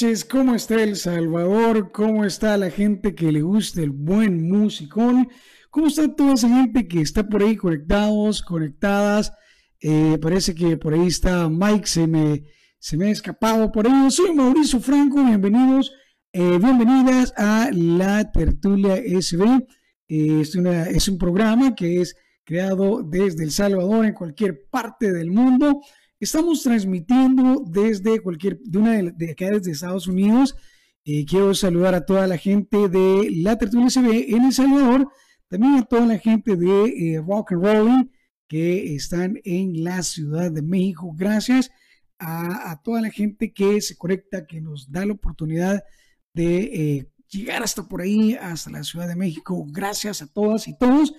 noches, ¿cómo está El Salvador? ¿Cómo está la gente que le gusta el buen musicón? ¿Cómo está toda esa gente que está por ahí conectados, conectadas? Eh, parece que por ahí está Mike, se me, se me ha escapado por ahí. Soy Mauricio Franco, bienvenidos, eh, bienvenidas a la Tertulia SB. Eh, es, una- es un programa que es creado desde El Salvador en cualquier parte del mundo. Estamos transmitiendo desde cualquier, de una de, de acá desde Estados Unidos. Eh, quiero saludar a toda la gente de la Tertulia SB en El Salvador, también a toda la gente de eh, Rock and Rolling que están en la Ciudad de México. Gracias a, toda la gente que se conecta, que nos da la oportunidad de eh, llegar hasta por ahí, hasta la Ciudad de México. Gracias a todas y todos.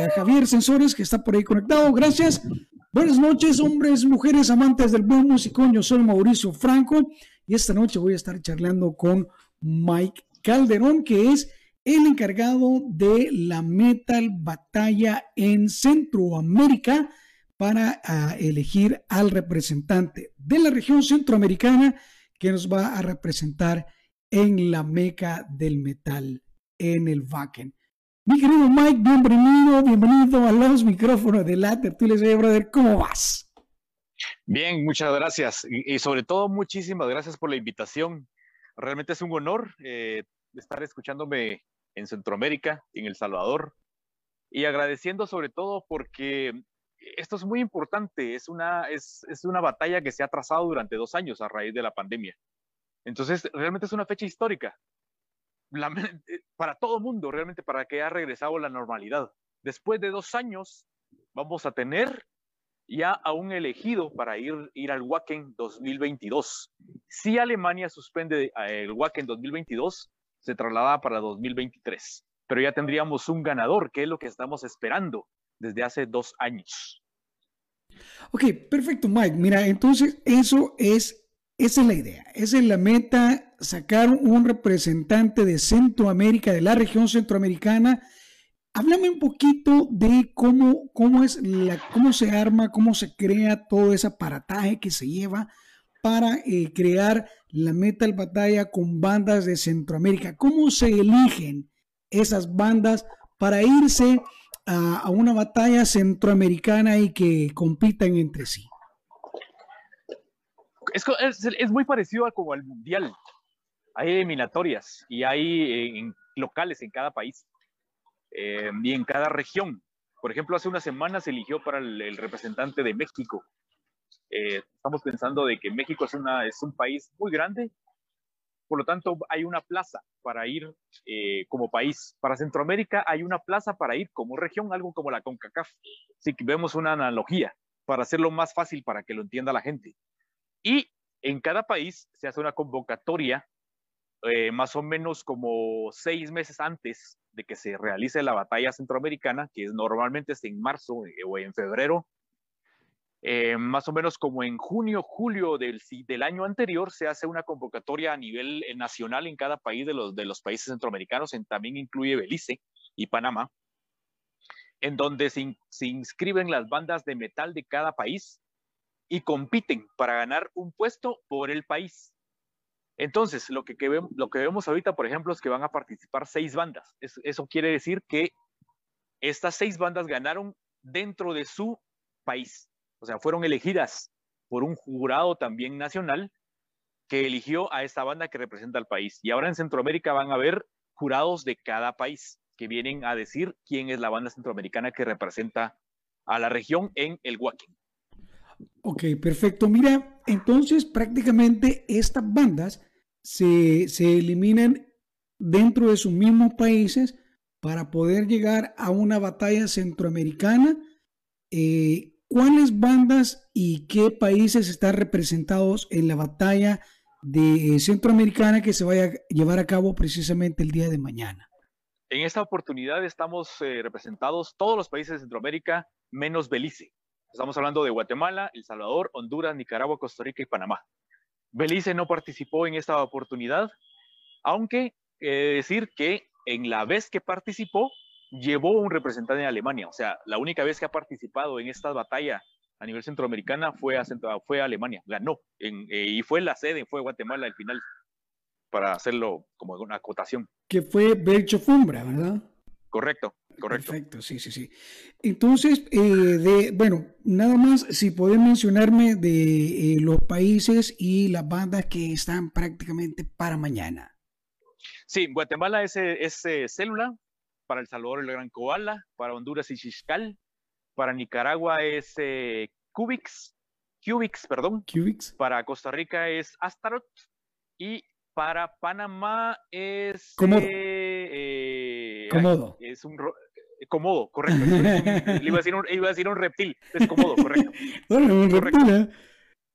A Javier Sensores, que está por ahí conectado. Gracias. Buenas noches, hombres, mujeres, amantes del buen musicón. Yo soy Mauricio Franco y esta noche voy a estar charlando con Mike Calderón, que es el encargado de la Metal Batalla en Centroamérica para ah, elegir al representante de la región centroamericana que nos va a representar en la meca del metal, en el Wacken. Mi querido Mike, bienvenido, bienvenido a los micrófonos de la tertulia, brother. ¿Cómo vas? Bien, muchas gracias. Y, y sobre todo, muchísimas gracias por la invitación. Realmente es un honor eh, estar escuchándome en Centroamérica, en El Salvador, y agradeciendo sobre todo porque esto es muy importante. Es una, es, es una batalla que se ha trazado durante dos años a raíz de la pandemia. Entonces, realmente es una fecha histórica la, para todo mundo, realmente para que haya regresado la normalidad. Después de dos años, vamos a tener ya a un elegido para ir, ir al Wacken 2022. Si Alemania suspende eh, el Wacken 2022, se traslada para 2023. Pero ya tendríamos un ganador, que es lo que estamos esperando desde hace dos años. Ok, perfecto, Mike. Mira, entonces eso es, esa es la idea. Esa es la meta, sacar un representante de Centroamérica, de la región centroamericana. Háblame un poquito de cómo, cómo es la, cómo se arma, cómo se crea todo ese aparataje que se lleva para eh, crear la metal batalla con bandas de Centroamérica. ¿Cómo se eligen esas bandas para irse a, a una batalla centroamericana y que compitan entre sí? Es, muy parecido a como al mundial. Hay eliminatorias y hay en, locales en cada país eh, y en cada región. Por ejemplo, hace una semana se eligió para el, representante de México. Eh, estamos pensando de que México es, un país muy grande, por lo tanto hay una plaza para ir eh, como país. Para Centroamérica hay una plaza para ir como región, algo como la CONCACAF. Así que vemos una analogía para hacerlo más fácil para que lo entienda la gente. Y en cada país se hace una convocatoria eh, más o menos como seis meses antes de que se realice la batalla centroamericana, que es normalmente es en marzo eh, o en febrero, eh, más o menos como en junio, julio del, del, año anterior, se hace una convocatoria a nivel nacional en cada país de los, de los países centroamericanos, en, también incluye Belice y Panamá, en donde se, se inscriben las bandas de metal de cada país y compiten para ganar un puesto por el país. Entonces, lo que, vemos ahorita, por ejemplo, es que van a participar seis bandas. eso quiere decir que estas seis bandas ganaron dentro de su país. O sea, fueron elegidas por un jurado también nacional que eligió a esta banda que representa al país. Y ahora en Centroamérica van a haber jurados de cada país que vienen a decir quién es la banda centroamericana que representa a la región en el Wacken. Ok, perfecto. Mira, entonces prácticamente estas bandas se, se eliminan dentro de sus mismos países para poder llegar a una batalla centroamericana. Eh, ¿Cuáles bandas y qué países están representados en la batalla de centroamericana que se vaya a llevar a cabo precisamente el día de mañana? En esta oportunidad estamos eh, representados todos los países de Centroamérica menos Belice. Estamos hablando de Guatemala, El Salvador, Honduras, Nicaragua, Costa Rica y Panamá. Belice no participó en esta oportunidad, aunque he decir que en la vez que participó, llevó un representante de Alemania. O sea, la única vez que ha participado en esta batalla a nivel centroamericana fue a, fue Alemania, ganó. En, eh, y fue la sede, fue Guatemala al final, para hacerlo como una acotación. Que fue Belcho Fumbra, ¿verdad? Correcto, correcto. Perfecto, sí, sí, sí. Entonces, eh, de, bueno, nada más si pueden mencionarme de eh, los países y las bandas que están prácticamente para mañana. Sí, Guatemala es, es Célula, para El Salvador el Gran Koala, para Honduras y Xixcal, para Nicaragua es eh, Cubix, Cubix, perdón. Cubix. Para Costa Rica es Astaroth y para Panamá es... Comodo. Eh, Comodo. es un... Eh, comodo, correcto. iba, a decir un, iba a decir un reptil, es Comodo, correcto. Bueno, un reptil, ¿eh?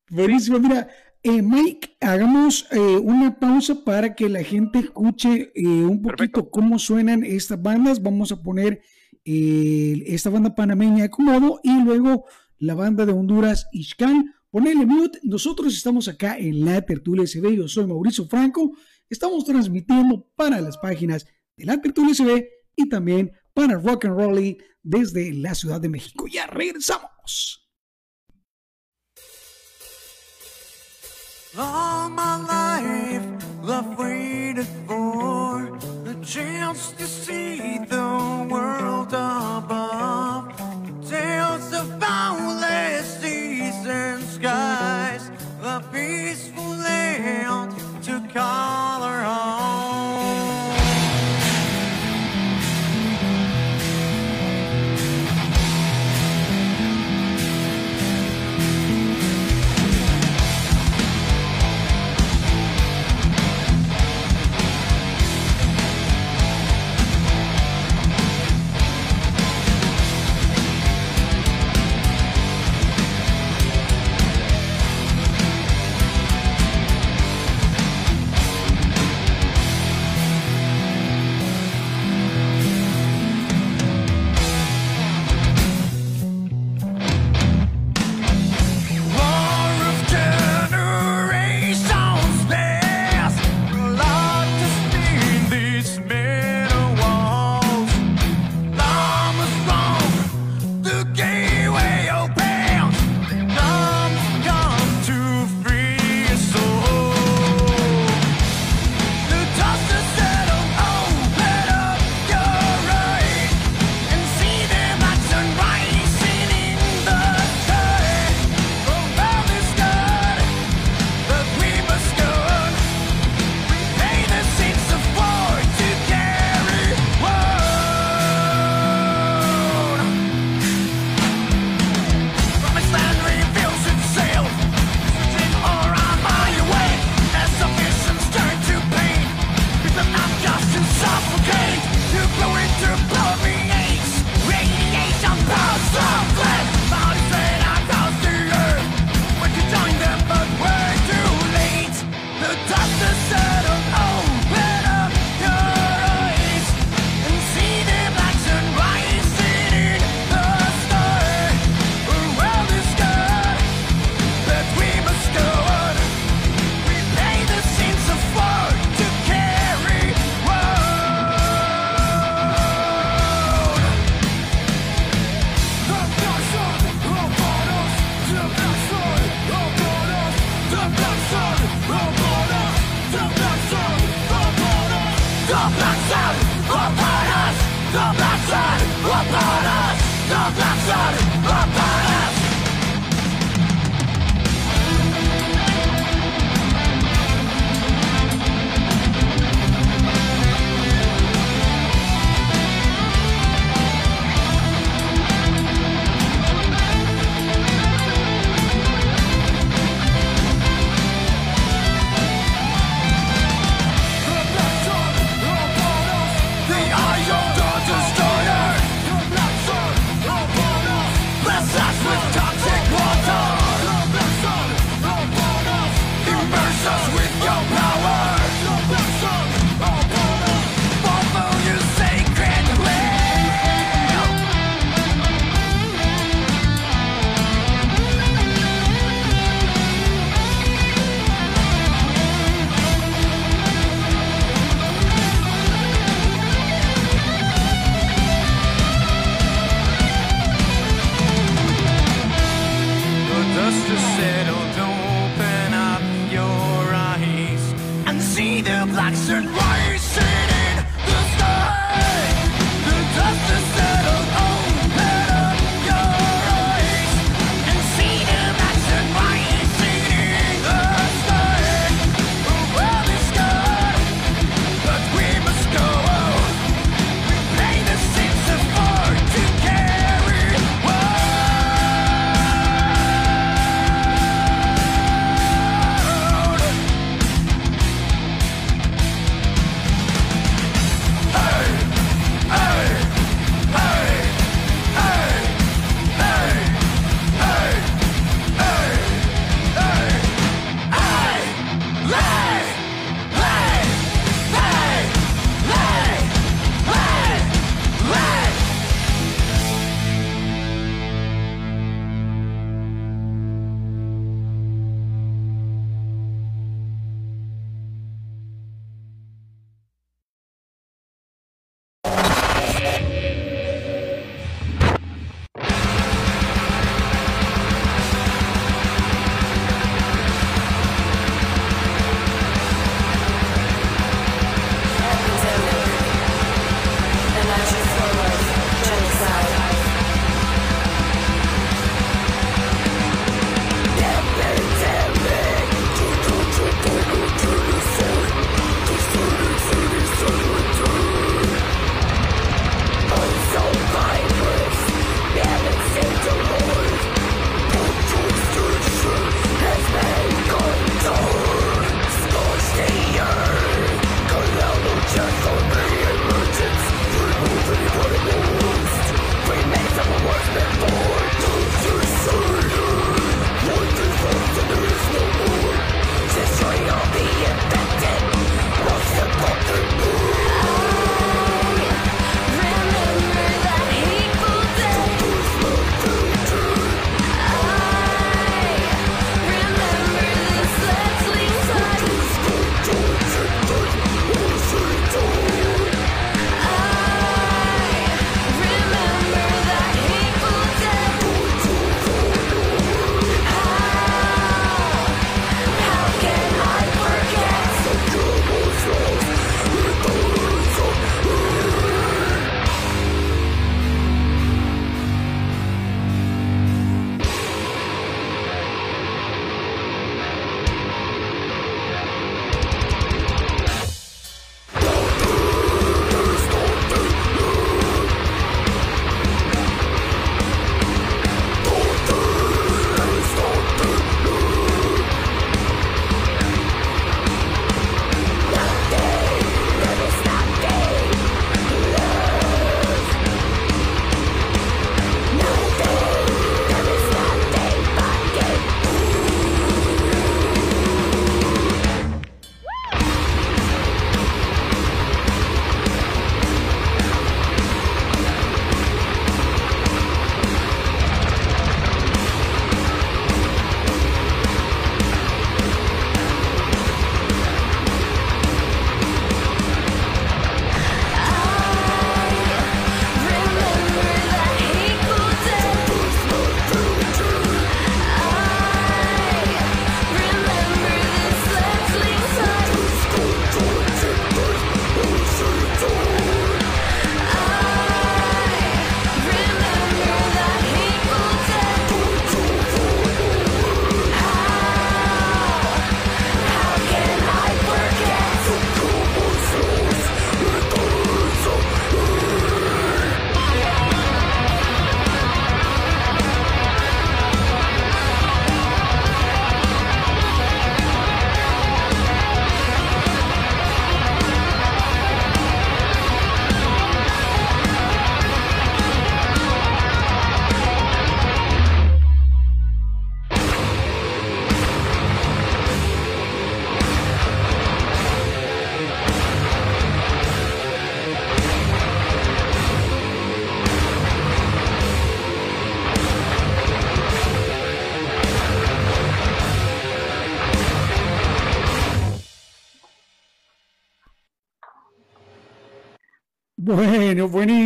Buenísimo, mira, eh, Mike, hagamos eh, una pausa para que la gente escuche eh, un poquito cómo suenan estas bandas. Vamos a poner esta banda panameña de Comodo y luego la banda de Honduras, Ishkan. Ponele mute. Nosotros estamos acá en la Tertulia SB. Yo soy Mauricio Franco. Estamos transmitiendo para las páginas de la Tertulia SB y también para Rock and Roll desde la Ciudad de México. Ya regresamos. All my life, love waited for the chance to see the world above. Tales of boundless seas and skies, the peaceful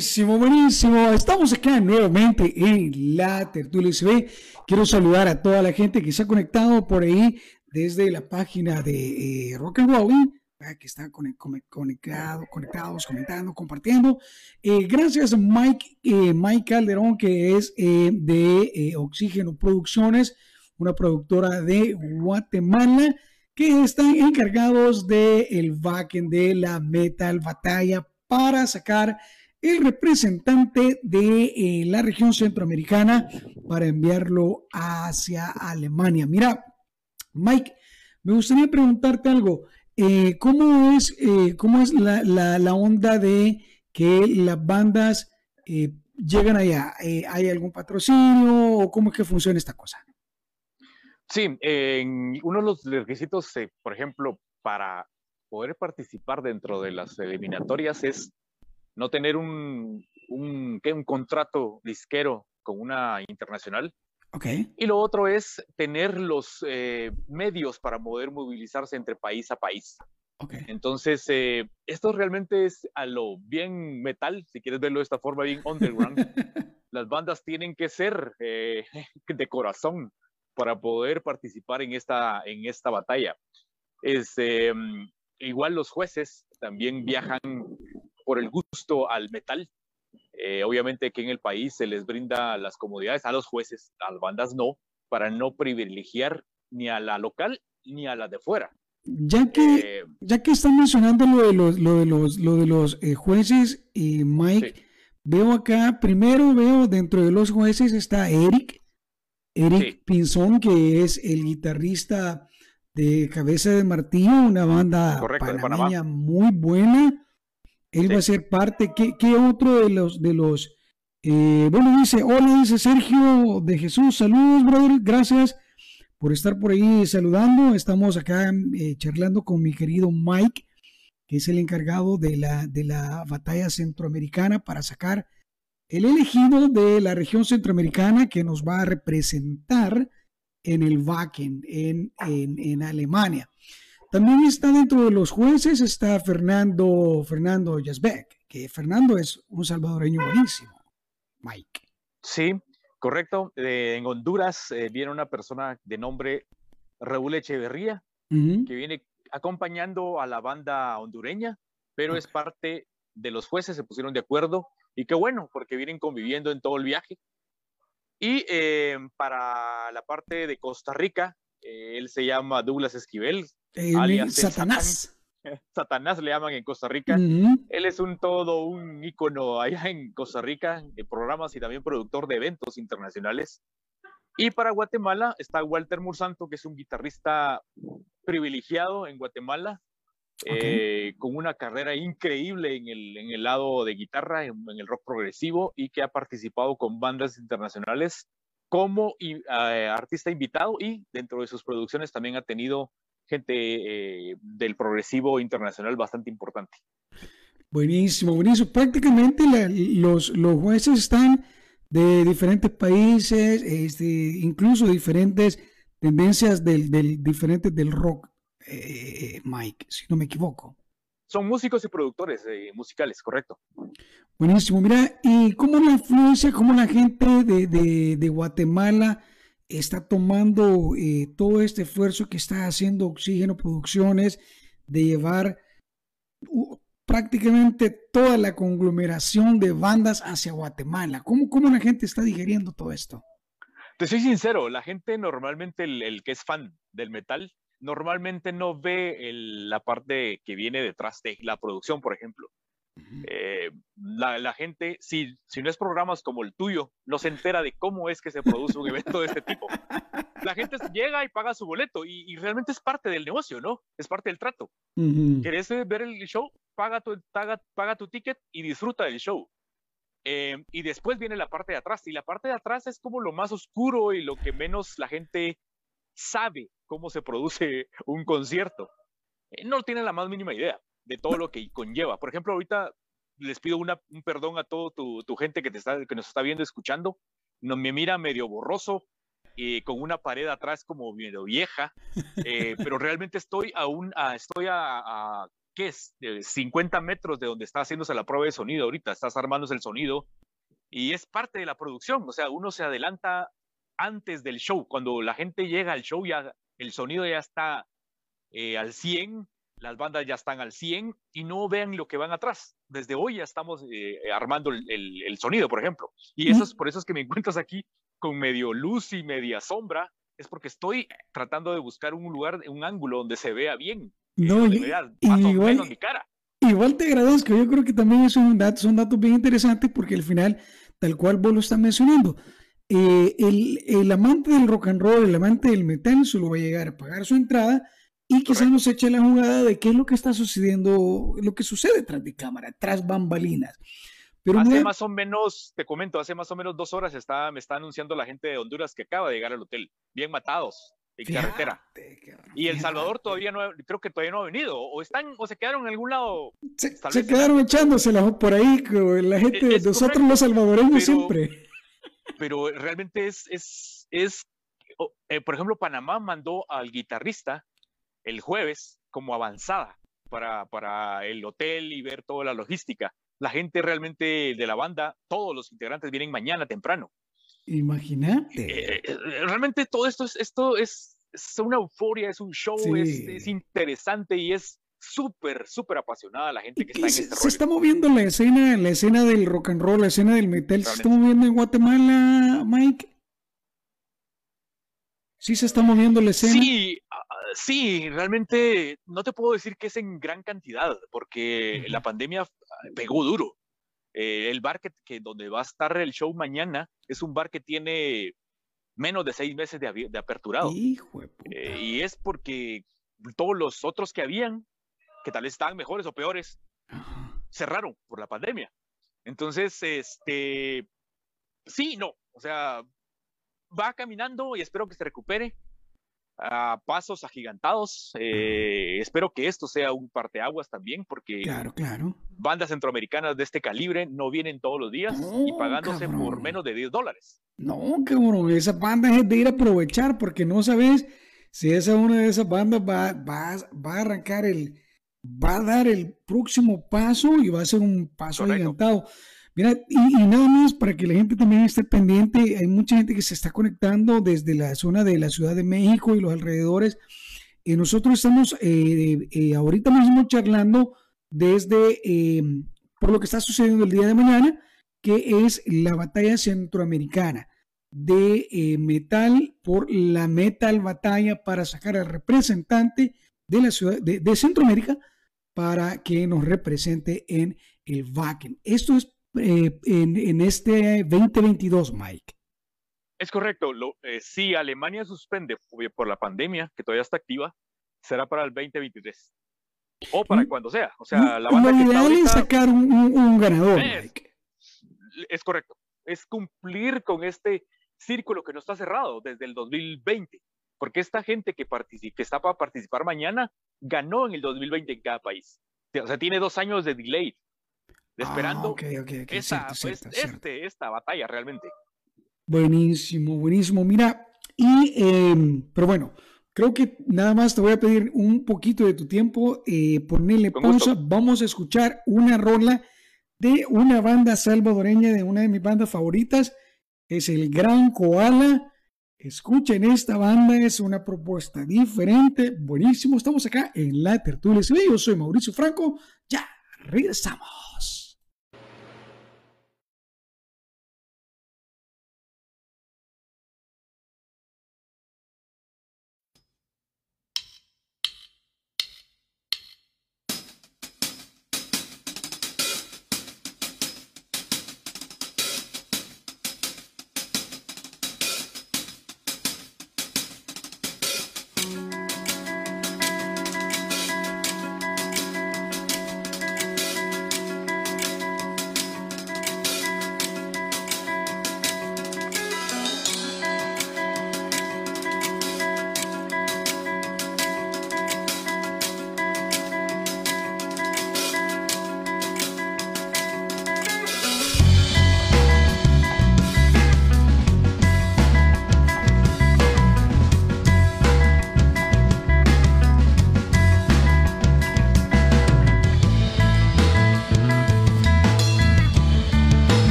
buenísimo, buenísimo. Estamos acá nuevamente en la Tertulia CB. Quiero saludar a toda la gente que se ha conectado por ahí desde la página de eh, Rock and Rolling, que están conectado, conectados, comentando, compartiendo. Eh, gracias Mike, eh, Mike Calderón, que es eh, de Oxígeno Producciones, una productora de Guatemala, que están encargados del el backend de la Metal Batalla para sacar el representante de la región centroamericana para enviarlo hacia Alemania. Mira, Mike, me gustaría preguntarte algo. Eh, ¿cómo, es, eh, ¿Cómo es la, la, onda de que las bandas eh, llegan allá? ¿Hay algún patrocinio o cómo es que funciona esta cosa? Sí, uno de los requisitos, por ejemplo, para poder participar dentro de las eliminatorias es no tener un, un, un contrato disquero con una internacional, y lo otro es tener los eh, medios para poder movilizarse entre país a país. Entonces, eh, esto realmente es a lo bien metal, si quieres verlo de esta forma, bien underground. Las bandas tienen que ser eh, de corazón para poder participar en esta, en esta batalla. Es, em, igual los jueces también viajan por el gusto al metal eh, obviamente que en el país se les brinda las comodidades a los jueces, a las bandas no, para no privilegiar ni a la local ni a la de fuera. Ya que, eh, ya que están mencionando lo de los, lo de los, lo de los eh, jueces, y Mike, veo acá, primero veo dentro de los jueces está Eric, Eric Pinzón, que es el guitarrista de Cabeza de Martillo, una banda panameña muy buena. Él va a ser parte. ¿Qué, qué otro de los, de los, eh, bueno, dice, hola, dice Sergio de Jesús, saludos, brother, gracias por estar por ahí saludando. Estamos acá eh, charlando con mi querido Mike, que es el encargado de la, de la batalla centroamericana para sacar el elegido de la región centroamericana que nos va a representar en el Wacken, en, en, en Alemania. También está dentro de los jueces, está Fernando, Fernando Yazbek, que Fernando es un salvadoreño buenísimo. Mike. Sí, correcto. en Honduras eh, viene una persona de nombre Raúl Echeverría, que viene acompañando a la banda hondureña, pero es parte de los jueces, se pusieron de acuerdo y qué bueno, porque vienen conviviendo en todo el viaje. Y eh, para la parte de Costa Rica, eh, él se llama Douglas Esquivel, Satanás. Satanás le llaman en Costa Rica. Él es un todo un ícono allá en Costa Rica, de programas y también productor de eventos internacionales. Y para Guatemala está Walter Mursanto, que es un guitarrista privilegiado en Guatemala, eh, con una carrera increíble en el, en el lado de guitarra, en, el rock progresivo, y que ha participado con bandas internacionales como eh, artista invitado y dentro de sus producciones también ha tenido gente eh, del progresivo internacional bastante importante. Buenísimo, buenísimo. Prácticamente los, los jueces están de diferentes países, este, incluso diferentes tendencias del, del diferentes del rock, eh, Mike, si no me equivoco. Son músicos y productores eh, musicales, correcto. Buenísimo. Mira, ¿y cómo la influencia, cómo la gente de, de, de Guatemala está tomando eh, todo este esfuerzo que está haciendo Oxígeno Producciones de llevar prácticamente toda la conglomeración de bandas hacia Guatemala. ¿Cómo, ¿Cómo, la gente está digeriendo todo esto? Te soy sincero, la gente normalmente, el, que es fan del metal, normalmente no ve la parte que viene detrás de la producción, por ejemplo. Eh, la, gente, si, si no es programas como el tuyo, no se entera de cómo es que se produce un evento de este tipo. La gente llega y paga su boleto y, realmente es parte del negocio, ¿no? Es parte del trato. ¿Quieres ver el show? Paga tu, paga, paga tu ticket y disfruta del show. Eh, y después viene la parte de atrás. Y la parte de atrás es como lo más oscuro y lo que menos la gente sabe cómo se produce un concierto. Eh, no tiene la más mínima idea de todo lo que conlleva. Por ejemplo, ahorita les pido un perdón a todo tu, gente que, te está, que nos está viendo, escuchando. No, me mira medio borroso, eh, con una pared atrás como medio vieja, eh, pero realmente estoy a, un, estoy a, ¿qué es? 50 metros de donde está haciéndose la prueba de sonido ahorita, estás armándose el sonido y es parte de la producción, o sea, uno se adelanta antes del show, cuando la gente llega al show ya el sonido ya está eh, al 100 las bandas ya están al 100 y no vean lo que van atrás. Desde hoy ya estamos eh, armando el, el, sonido, por ejemplo. Y eso es, por eso es que me encuentras aquí con medio luz y media sombra, es porque estoy tratando de buscar un lugar, un ángulo donde se vea bien. No, y, igual, mi cara. Igual te agradezco, yo creo que también es un dato, son datos bien interesantes porque al final, tal cual vos lo estás mencionando, eh, el, el, amante del rock and roll, el amante del metal, solo va a llegar a pagar su entrada y quizás nos eche la jugada de qué es lo que está sucediendo, lo que sucede tras de cámara, tras bambalinas. Pero hace más o menos, te comento, hace más o menos dos horas está, me está anunciando la gente de Honduras que acaba de llegar al hotel, bien matados, en carretera. Y El Salvador todavía no, creo que todavía no ha venido, o están, o se quedaron en algún lado. Se, quedaron echándosela por ahí, la gente, de nosotros los salvadoreños siempre. Pero realmente es, es, es eh, por ejemplo, Panamá mandó al guitarrista el jueves como avanzada para, para el hotel y ver toda la logística. La gente realmente de la banda, todos los integrantes vienen mañana temprano. Imagínate. Eh, eh, realmente todo esto es, esto es, es, una euforia, es un show, es, es, interesante y es súper, súper apasionada la gente que está en se, este Se está moviendo la escena, la escena del rock and roll, la escena del metal, ¿se está moviendo en Guatemala, Mike? ¿Sí se está moviendo la escena? Sí, sí, realmente no te puedo decir que es en gran cantidad, porque la pandemia pegó duro. Eh, el bar que, donde va a estar el show mañana es un bar que tiene menos de seis meses de, de aperturado. Hijo de eh, y es porque todos los otros que habían, que tal vez estaban mejores o peores, cerraron por la pandemia. Entonces, este, sí, no, o sea, va caminando y espero que se recupere a pasos agigantados. Eh, espero que esto sea un parteaguas también, porque claro, claro. bandas centroamericanas de este calibre no vienen todos los días y pagándose por menos de 10 dólares. No, cabrón, esa banda es de ir a aprovechar, porque no sabes si esa una de esas bandas va, va, va a arrancar el, va a dar el próximo paso y va a ser un paso agigantado. Mira, y, nada más para que la gente también esté pendiente, hay mucha gente que se está conectando desde la zona de la Ciudad de México y los alrededores. Y nosotros estamos eh, eh, ahorita mismo charlando desde em, por lo que está sucediendo el día de mañana, que es la batalla centroamericana de eh, metal por la metal batalla para sacar al representante de la ciudad de, Centroamérica para que nos represente en el Wacken. Esto es eh, en, este 2022, Mike. Es correcto. Eh, si Alemania suspende por la pandemia, que todavía está activa, será para el 2023. O para mm. cuando sea. O sea, la banda que ideal es sacar un, ganador. Es, es, correcto. Es cumplir con este círculo que no está cerrado desde el 2020. Porque esta gente que, que está para participar mañana ganó en el 2020 en cada país. O sea, tiene dos años de delay esperando este, esta batalla realmente. Buenísimo, buenísimo. Mira, y, em, pero bueno, creo que nada más te voy a pedir un poquito de tu tiempo, eh, ponerle pausa. Vamos a escuchar una rola de una banda salvadoreña, de una de mis bandas favoritas, es el Gran Koala. Escuchen esta banda, es una propuesta diferente, buenísimo. Estamos acá en la tertulia. Yo soy Mauricio Franco, ya regresamos.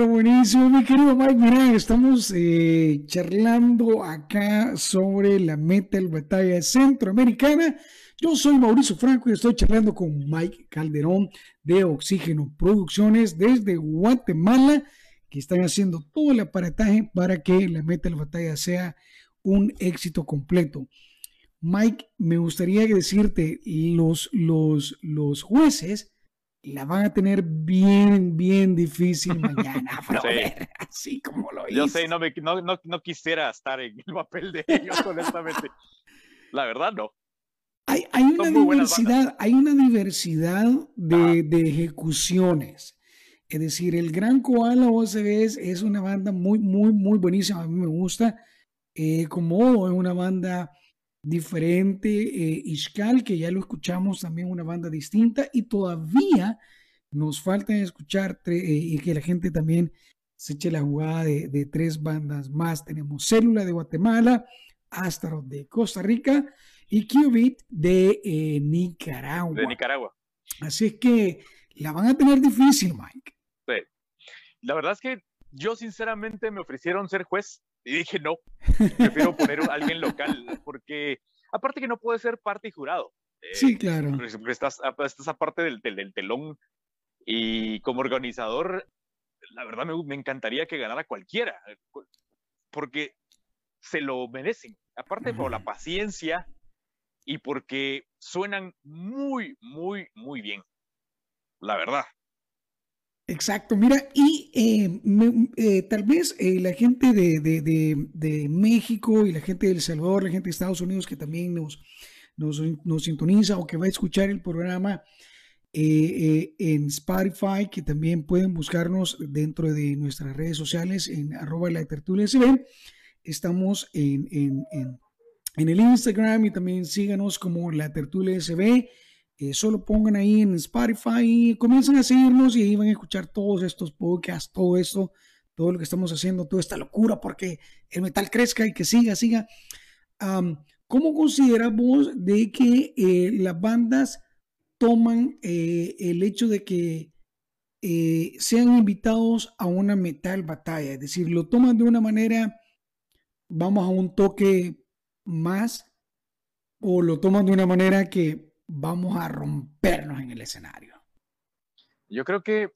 Bueno, buenísimo, mi querido Mike. Mira, estamos eh, charlando acá sobre la Metal Batalla Centroamericana. Yo soy Mauricio Franco y estoy charlando con Mike Calderón de Oxígeno Producciones desde Guatemala, que están haciendo todo el aparataje para que la Metal Batalla sea un éxito completo. Mike, me gustaría decirte, los, los, los jueces la van a tener bien, bien difícil mañana, Así como lo hice. Yo sé, no, me, no, no, quisiera estar en el papel de ellos, honestamente. La verdad, no. Hay, hay una diversidad, hay una diversidad de, de, ejecuciones. Es decir, el Gran Koala OCB es, es una banda muy, muy, muy buenísima. A mí me gusta. Eh, como es una banda diferente, eh, Ishkal, que ya lo escuchamos, también una banda distinta, y todavía nos falta escuchar eh, y que la gente también se eche la jugada de, tres bandas más. Tenemos Célula de Guatemala, Astaroth de Costa Rica y Qubit de eh, Nicaragua. De Nicaragua. Así es que la van a tener difícil, Mike. Sí. La verdad es que yo sinceramente me ofrecieron ser juez y dije, no, prefiero poner a alguien local, porque aparte que no puede ser parte y jurado. Eh, sí, claro. Estás, estás aparte del, del, telón y como organizador, la verdad me, me, encantaría que ganara cualquiera, porque se lo merecen. Aparte por la paciencia y porque suenan muy, muy, muy bien. La verdad. Exacto, mira, y eh, eh, tal vez eh, la gente de, México y la gente de El Salvador, la gente de Estados Unidos que también nos, nos, sintoniza o que va a escuchar el programa en Spotify, que también pueden buscarnos dentro de nuestras redes sociales en arroba la tertulia SB. Estamos en, en, en el Instagram y también síganos como la tertulia SB eh, solo pongan ahí en Spotify y comiencen a seguirnos y ahí van a escuchar todos estos podcasts, todo esto, todo lo que estamos haciendo, toda esta locura porque el metal crezca y que siga, siga. ¿Cómo consideras vos de que eh, las bandas toman eh, el hecho de que sean invitados a una metal batalla? Es decir, lo toman de una manera, vamos a un toque más, o lo toman de una manera que vamos a rompernos en el escenario? Yo creo que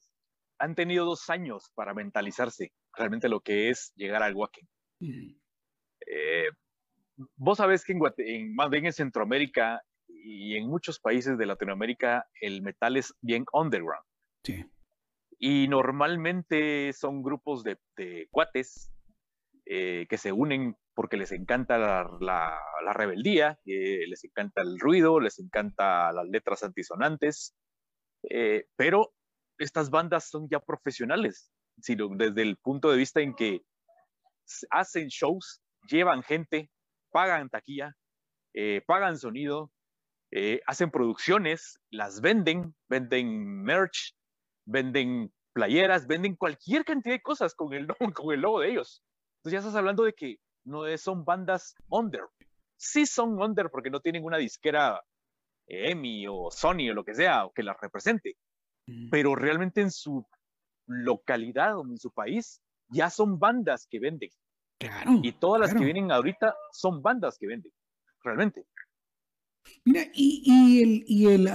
han tenido dos años para mentalizarse realmente lo que es llegar al Wacken. Eh, vos sabés que en, más bien en Centroamérica y en muchos países de Latinoamérica el metal es bien underground. Sí. Y normalmente son grupos de, cuates eh, que se unen porque les encanta la, rebeldía, eh, les encanta el ruido, les encanta las letras antisonantes, eh, pero estas bandas son ya profesionales, sino desde el punto de vista en que hacen shows, llevan gente, pagan taquilla, eh, pagan sonido, hacen producciones, las venden, venden merch, venden playeras, venden cualquier cantidad de cosas con el, con el logo de ellos. Entonces ya estás hablando de que no son bandas under. Sí son under porque no tienen una disquera EMI o Sony o lo que sea que las represente, pero realmente en su localidad o en su país ya son bandas que venden. y todas las que vienen ahorita son bandas que venden, realmente. Mira, y, el, y el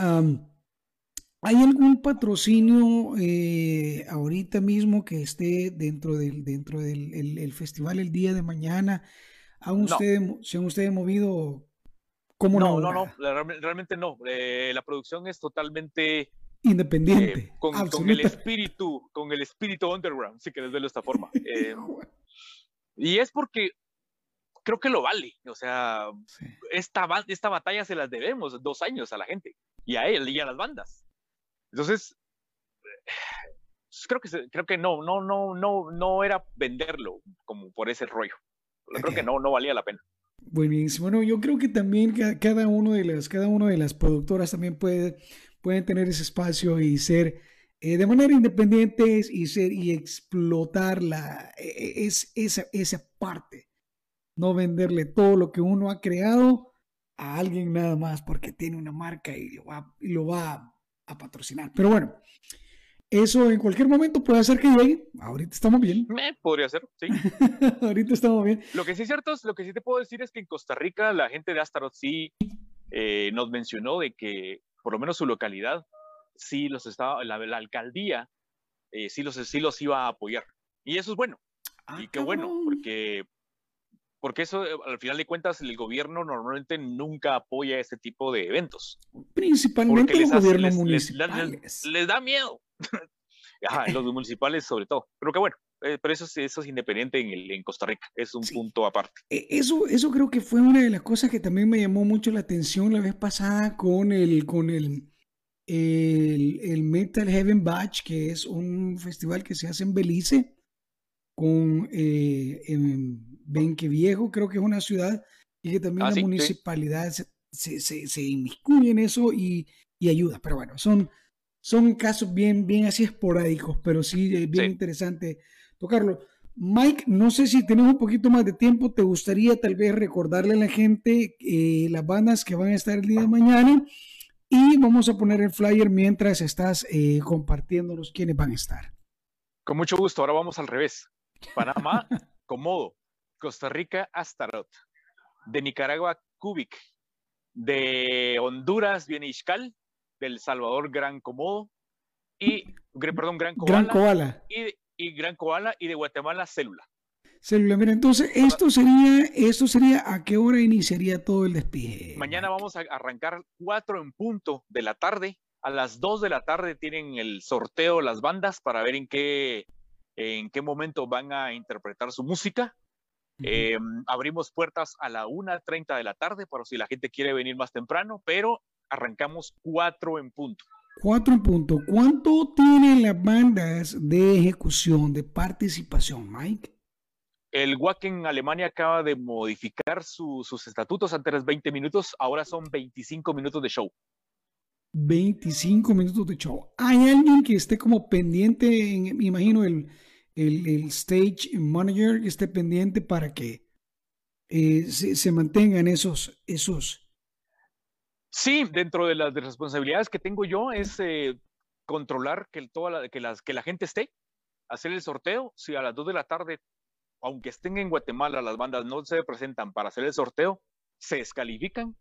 ¿hay algún patrocinio eh, ahorita mismo que esté dentro del, dentro del festival el día de mañana? ¿Han ustedes, ¿Se han ustedes movido? ¿Cómo no? No, no, realmente no. Eh, la producción es totalmente independiente. Eh, con, el espíritu, con el espíritu underground, si quieres verlo de esta forma. y es porque creo que lo vale. O sea, esta, esta batalla se las debemos dos años a la gente y a él y a las bandas. Entonces, creo que, creo que no, no, no, no, no era venderlo como por ese rollo. Creo que no, no valía la pena. Buenísimo. Bueno, yo creo que también cada uno de las, cada uno de las productoras también puede, pueden tener ese espacio y ser eh, de manera independiente y ser y explotar la, e, e, es, esa, esa parte. No venderle todo lo que uno ha creado a alguien nada más porque tiene una marca y lo va, y lo va a patrocinar. Pero bueno, eso en cualquier momento puede hacer que llegue. Ahorita estamos bien. Me podría ser, sí. Ahorita estamos bien. Lo que sí es cierto, lo que sí te puedo decir es que en Costa Rica la gente de Astaroth sí eh, nos mencionó de que por lo menos su localidad, sí los estaba, la, alcaldía eh, sí, los, sí los iba a apoyar. Y eso es bueno. Ah, y qué bueno, porque, porque eso, eh, al final de cuentas, el gobierno normalmente nunca apoya este tipo de eventos. Principalmente los gobiernos municipales. Les, da miedo. los municipales sobre todo. Pero qué bueno, eh, pero eso, eso es independiente en, el, en Costa Rica, es un punto aparte. E, eso, eso creo que fue una de las cosas que también me llamó mucho la atención la vez pasada con el, con el, el, Metal Heaven Batch, que es un festival que se hace en Belice, con eh, en Benque Viejo, creo que es una ciudad, y que también ah, la municipalidad se, se, se, inmiscuye en eso y, y ayuda. Pero bueno, son, son casos bien, bien así esporádicos, pero sí es bien interesante tocarlo. Mike, no sé si tenemos un poquito más de tiempo, te gustaría tal vez recordarle a la gente eh, las bandas que van a estar el día de mañana y vamos a poner el flyer mientras estás eh, compartiéndonos quiénes van a estar. Con mucho gusto, ahora vamos al revés. Panamá, Comodo. Costa Rica, Astaroth. De Nicaragua, Cubic. De Honduras viene Ixcal. Del Salvador, Gran Comodo. Y, perdón, Gran Gran Koala. Y, y Gran Koala y de Guatemala Célula. Célula, mira, entonces esto sería, esto sería a qué hora iniciaría todo el despegue. Mañana vamos a arrancar cuatro en punto de la tarde. A las dos de la tarde tienen el sorteo las bandas para ver en qué, en qué momento van a interpretar su música. Em, abrimos puertas a la 1.30 de la tarde, para si la gente quiere venir más temprano, pero arrancamos cuatro en punto. Cuatro puntos. ¿Cuánto tienen las bandas de ejecución, de participación, Mike? El Wacken Alemania acaba de modificar sus estatutos. Antes eran 20 minutos, ahora son 25 minutos de show. 25 minutos de show. ¿Hay alguien que esté como pendiente, me imagino el, el, stage manager esté pendiente para que eh, se, se, mantengan esos, esos Sí, dentro de las responsabilidades que tengo yo es eh, controlar que, toda la, que, las, que la gente esté, hacer el sorteo. Si a las 2 de la tarde, aunque estén en Guatemala, las bandas no se presentan para hacer el sorteo, se descalifican.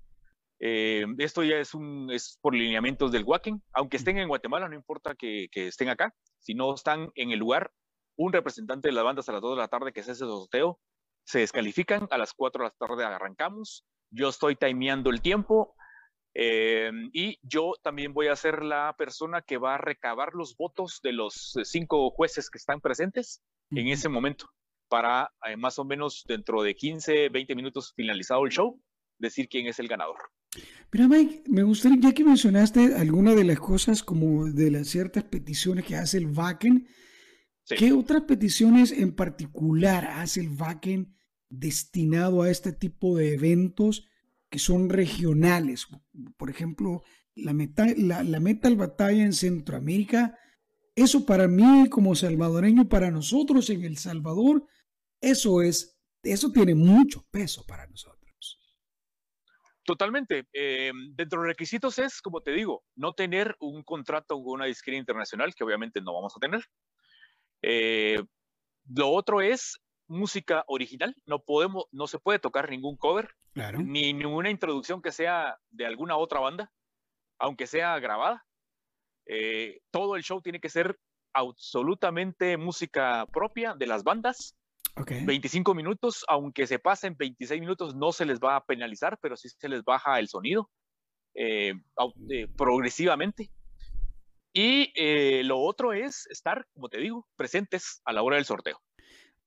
Eh, esto ya es, un, es por lineamientos del WACEN. Aunque estén en Guatemala, no importa que, que, estén acá. Si no están en el lugar, un representante de las bandas a las 2 de la tarde que hace ese sorteo, se descalifican. A las 4 de la tarde arrancamos. Yo estoy timeando el tiempo eh, y yo también voy a ser la persona que va a recabar los votos de los cinco jueces que están presentes en ese momento para eh, más o menos dentro de 15, 20 minutos finalizado el show, decir quién es el ganador. Mira, Mike, me gustaría, ya que mencionaste alguna de las cosas como de las ciertas peticiones que hace el Wacken, ¿qué otras peticiones en particular hace el Wacken destinado a este tipo de eventos? que son regionales. Por ejemplo, la, la, Metal Batalla en Centroamérica, eso para mí como salvadoreño, para nosotros en El Salvador, eso es, eso tiene mucho peso para nosotros. Totalmente. Eh, dentro de los requisitos es, como te digo, no tener un contrato con una disquera internacional, que obviamente no vamos a tener. Eh, lo otro es música original, no podemos, no se puede tocar ningún cover, ni ninguna introducción que sea de alguna otra banda, aunque sea grabada. Eh, todo el show tiene que ser absolutamente música propia de las bandas. 25 minutos, aunque se pasen 26 minutos, no se les va a penalizar, pero sí se les baja el sonido eh, progresivamente. Y lo otro es estar, como te digo, presentes a la hora del sorteo.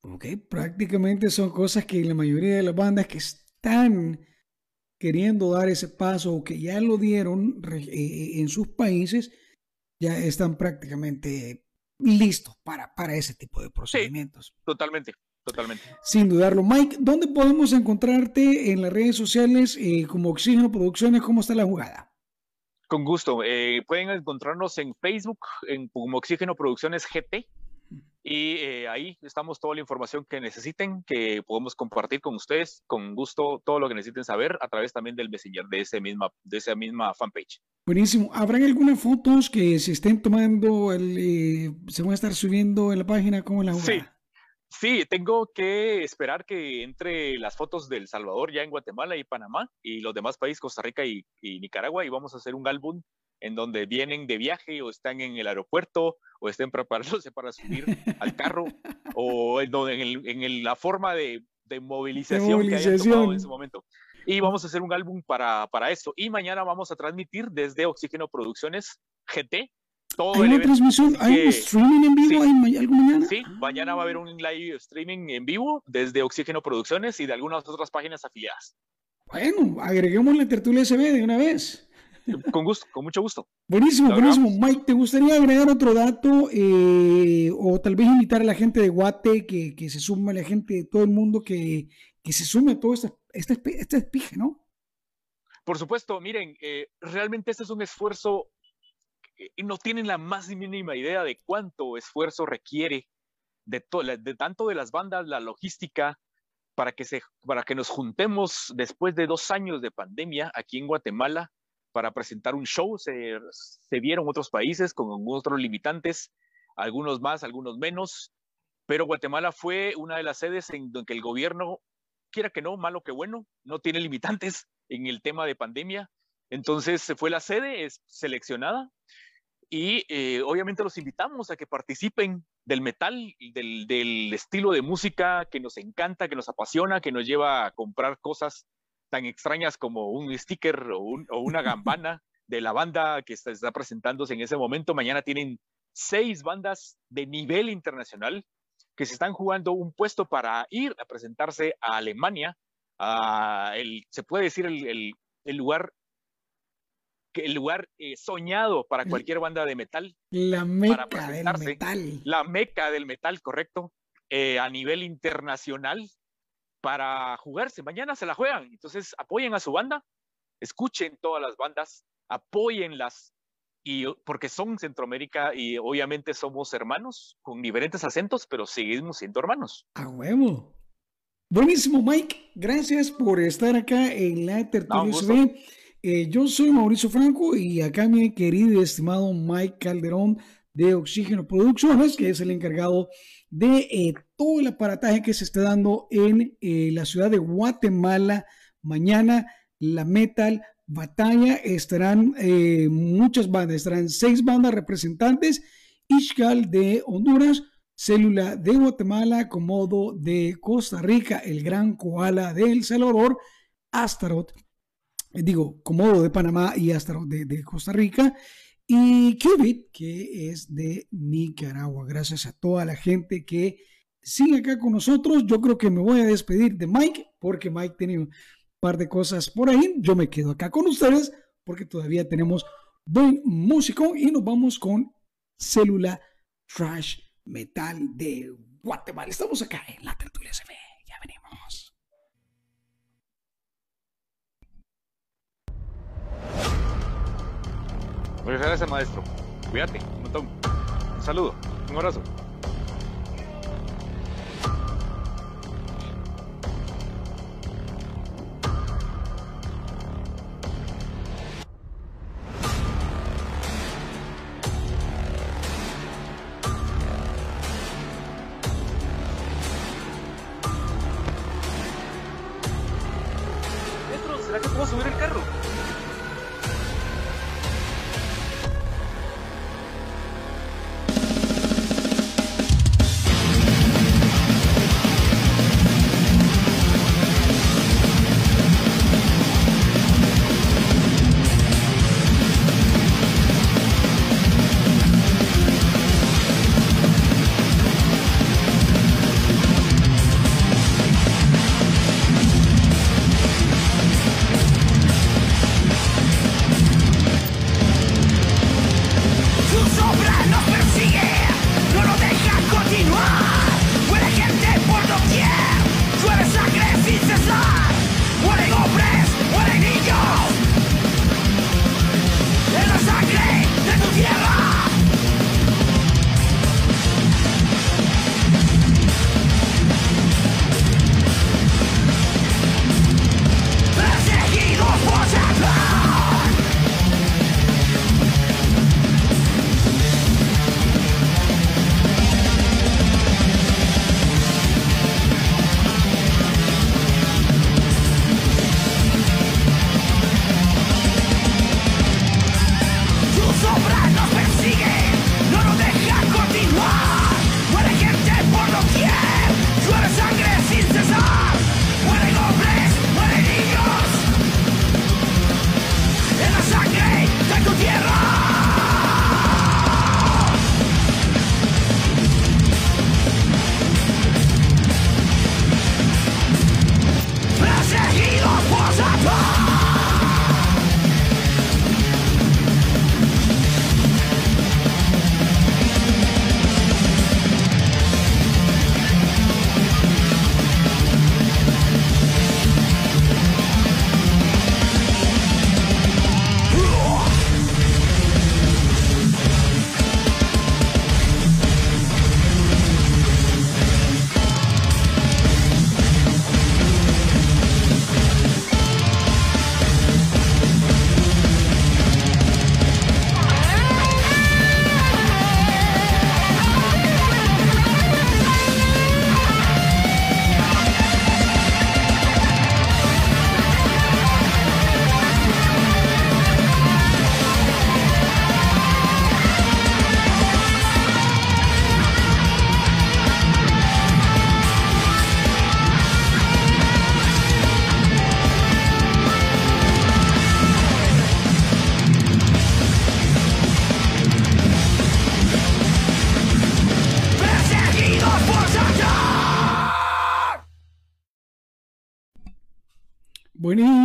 Ok, prácticamente son cosas que la mayoría de las bandas que están queriendo dar ese paso o que ya lo dieron eh, eh, en sus países, ya están prácticamente listos para, para ese tipo de procedimientos. totalmente, totalmente. Sin dudarlo. Mike, ¿dónde podemos encontrarte en las redes sociales eh, como Oxígeno Producciones? ¿Cómo está la jugada? Con gusto. pueden encontrarnos en Facebook en, como Oxígeno Producciones GT Y eh, ahí estamos toda la información que necesiten, que podemos compartir con ustedes con gusto todo lo que necesiten saber a través también del Messenger de, ese misma, de esa misma fanpage. Buenísimo. ¿Habrán algunas fotos que se estén tomando, el, eh, se van a estar subiendo en la página? ¿Cómo la Sí. Sí, tengo que esperar que entre las fotos del Salvador ya en Guatemala y Panamá y los demás países, Costa Rica y, y Nicaragua, y vamos a hacer un álbum en donde vienen de viaje o están en el aeropuerto o estén preparándose para subir al carro o en, en, en la forma de, de movilización, que hayan tomado en ese momento. Y vamos a hacer un álbum para, para eso. Y mañana vamos a transmitir desde Oxígeno Producciones GT. Todo ¿Hay una transmisión? ¿Hay un streaming en vivo? ¿Hay algo mañana? Sí, mañana va a haber un live streaming en vivo desde Oxígeno Producciones y de algunas otras páginas afiliadas. Bueno, agreguemos la tertulia SB de una vez. Con gusto, con mucho gusto. Buenísimo, buenísimo. Mike, ¿te gustaría agregar otro dato eh, o tal vez invitar a la gente de Guate que, que se sume, a la gente de todo el mundo que, que se sume a todo este, este, este espije, ¿no? Por supuesto, miren, eh, realmente este es un esfuerzo y no tienen la más mínima idea de cuánto esfuerzo requiere de, de tanto de las bandas, la logística, para que, se, para que nos juntemos después de dos años de pandemia aquí en Guatemala para presentar un show. Se, se vieron otros países con otros limitantes, algunos más, algunos menos, pero Guatemala fue una de las sedes en donde el gobierno, quiera que no, malo que bueno, no tiene limitantes en el tema de pandemia. Entonces fue la sede es seleccionada y eh, obviamente los invitamos a que participen del metal, del, del, estilo de música que nos encanta, que nos apasiona, que nos lleva a comprar cosas tan extrañas como un sticker o, una gambana de la banda que está, está presentándose en ese momento. Mañana tienen seis bandas de nivel internacional que se están jugando un puesto para ir a presentarse a Alemania, a el, se puede decir el, el, lugar el lugar eh, soñado para cualquier banda de metal. La meca del metal. La meca del metal, correcto. Eh, a nivel internacional para jugarse. Mañana se la juegan. Entonces apoyen a su banda, escuchen todas las bandas, apóyenlas. Y porque son Centroamérica y obviamente somos hermanos con diferentes acentos, pero seguimos siendo hermanos. A huevo. Buenísimo, Mike. Gracias por estar acá en la tertulia eh, yo soy Mauricio Franco y acá mi querido y estimado Mike Calderón de Oxígeno Producciones, que es el encargado de eh, todo el aparataje que se está dando en eh, la ciudad de Guatemala. Mañana la Metal Batalla estarán muchas bandas, estarán seis bandas representantes, Ishgal de Honduras, Célula de Guatemala, Comodo de Costa Rica, el Gran Koala de El Salvador, Astaroth, digo, Comodo de Panamá y Astaroth de, Costa Rica, y Qubit, que es de Nicaragua. Gracias a toda la gente que sigue acá con nosotros. Yo creo que me voy a despedir de Mike porque Mike tiene un par de cosas por ahí. Yo me quedo acá con ustedes porque todavía tenemos buen músico y nos vamos con Célula Trash Metal de Guatemala. Estamos acá en la tertulia CB. Muchas gracias, maestro. Cuídate, un montón. Un saludo, un abrazo.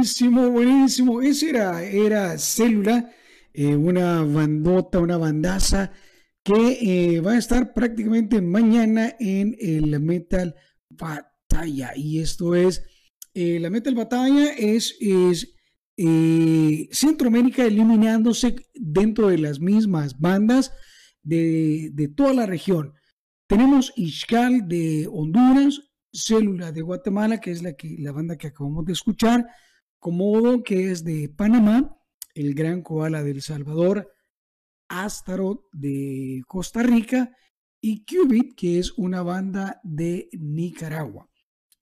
Buenísimo, buenísimo. Era, era Célula, eh, una bandota, una bandaza que eh, va a estar prácticamente mañana en el Metal Batalla. Y esto es, eh, la Metal Batalla es, es Centroamérica eliminándose dentro de las mismas bandas de, de toda la región. Tenemos Ixcal de Honduras, Célula de Guatemala, que es la, que, la banda que acabamos de escuchar, Comodo, que es de Panamá, el Gran Koala del Salvador, Astaroth de Costa Rica y Qubit, que es una banda de Nicaragua.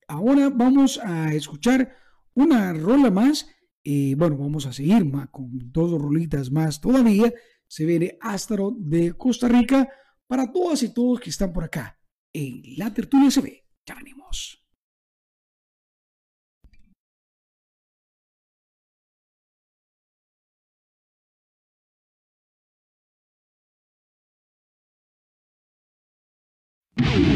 Ahora vamos a escuchar una rola más. y bueno, vamos a seguir más, con dos rolitas más todavía. Se viene Astaroth de Costa Rica para todas y todos que están por acá en la tertulia ve. Ya venimos. you.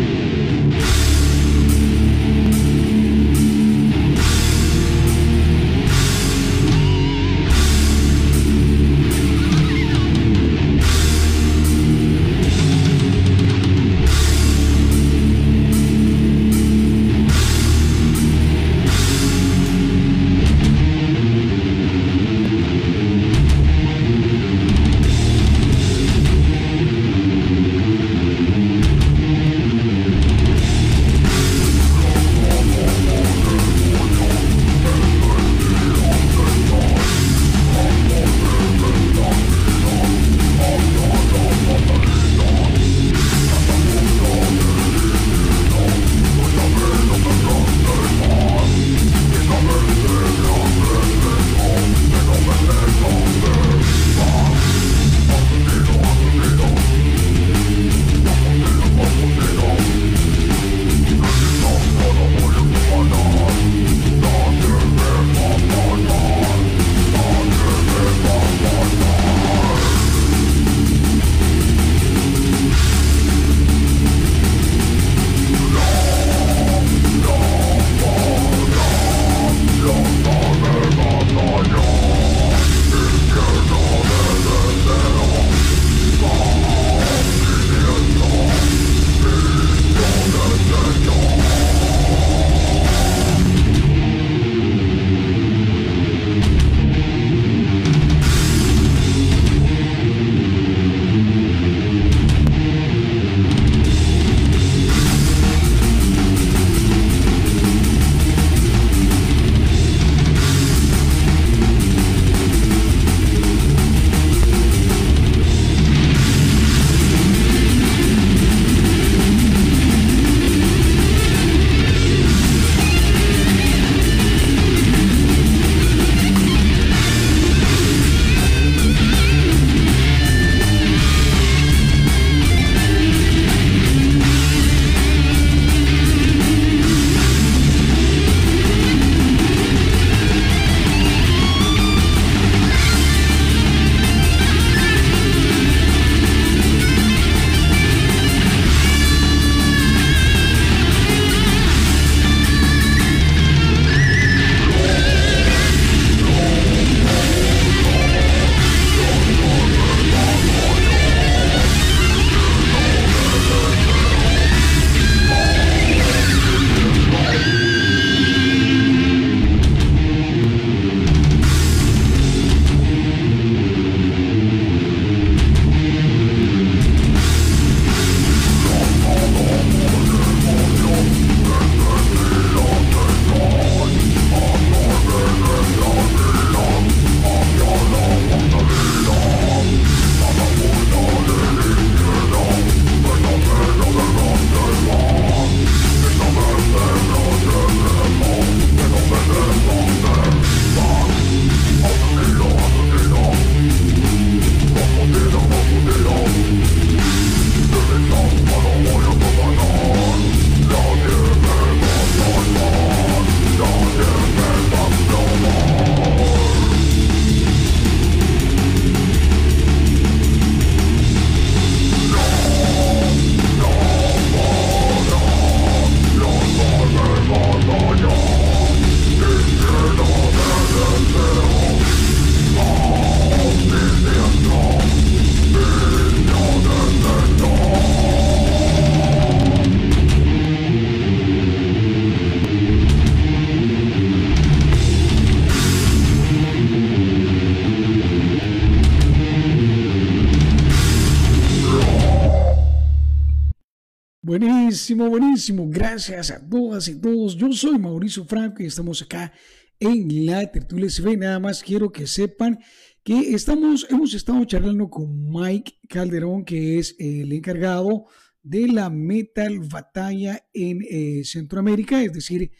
Buenísimo, buenísimo. Gracias a todas y todos. Yo soy Mauricio Franco y estamos acá en la tertulia ve Nada más quiero que sepan que estamos, hemos estado charlando con Mike Calderón, que es el encargado de la Metal Batalla en eh, Centroamérica, es decir,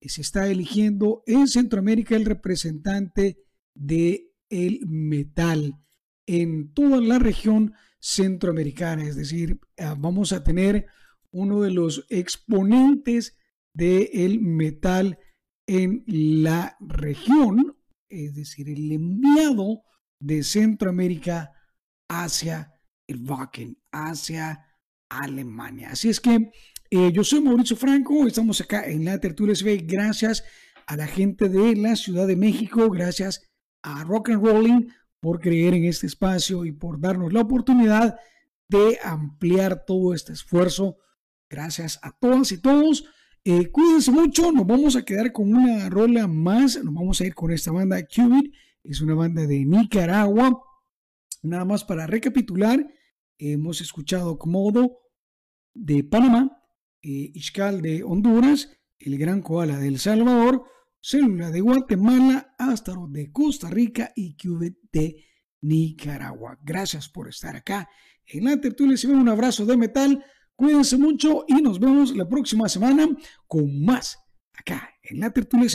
se está eligiendo en Centroamérica el representante de el metal en toda la región centroamericana, es decir, ah, vamos a tener uno de los exponentes del metal en la región, es decir, el enviado de Centroamérica hacia el Wacken, hacia Alemania. Así es que eh, yo soy Mauricio Franco, estamos acá en la Tertulia SV, gracias a la gente de la Ciudad de México, gracias a Rock and Rolling por creer en este espacio y por darnos la oportunidad de ampliar todo este esfuerzo. Gracias a todas y todos. Eh, cuídense mucho, nos vamos a quedar con una rola más, nos vamos a ir con esta banda Cubit, es una banda de Nicaragua. Nada más para recapitular, hemos escuchado Comodo de Panamá, eh, de Honduras, el Gran Koala de El Salvador, Célula de Guatemala, Astaro de Costa Rica y Cubit de Nicaragua. Gracias por estar acá en la tertulia. Un abrazo de metal. Cuídense mucho y nos vemos la próxima semana con más acá en la tertulia.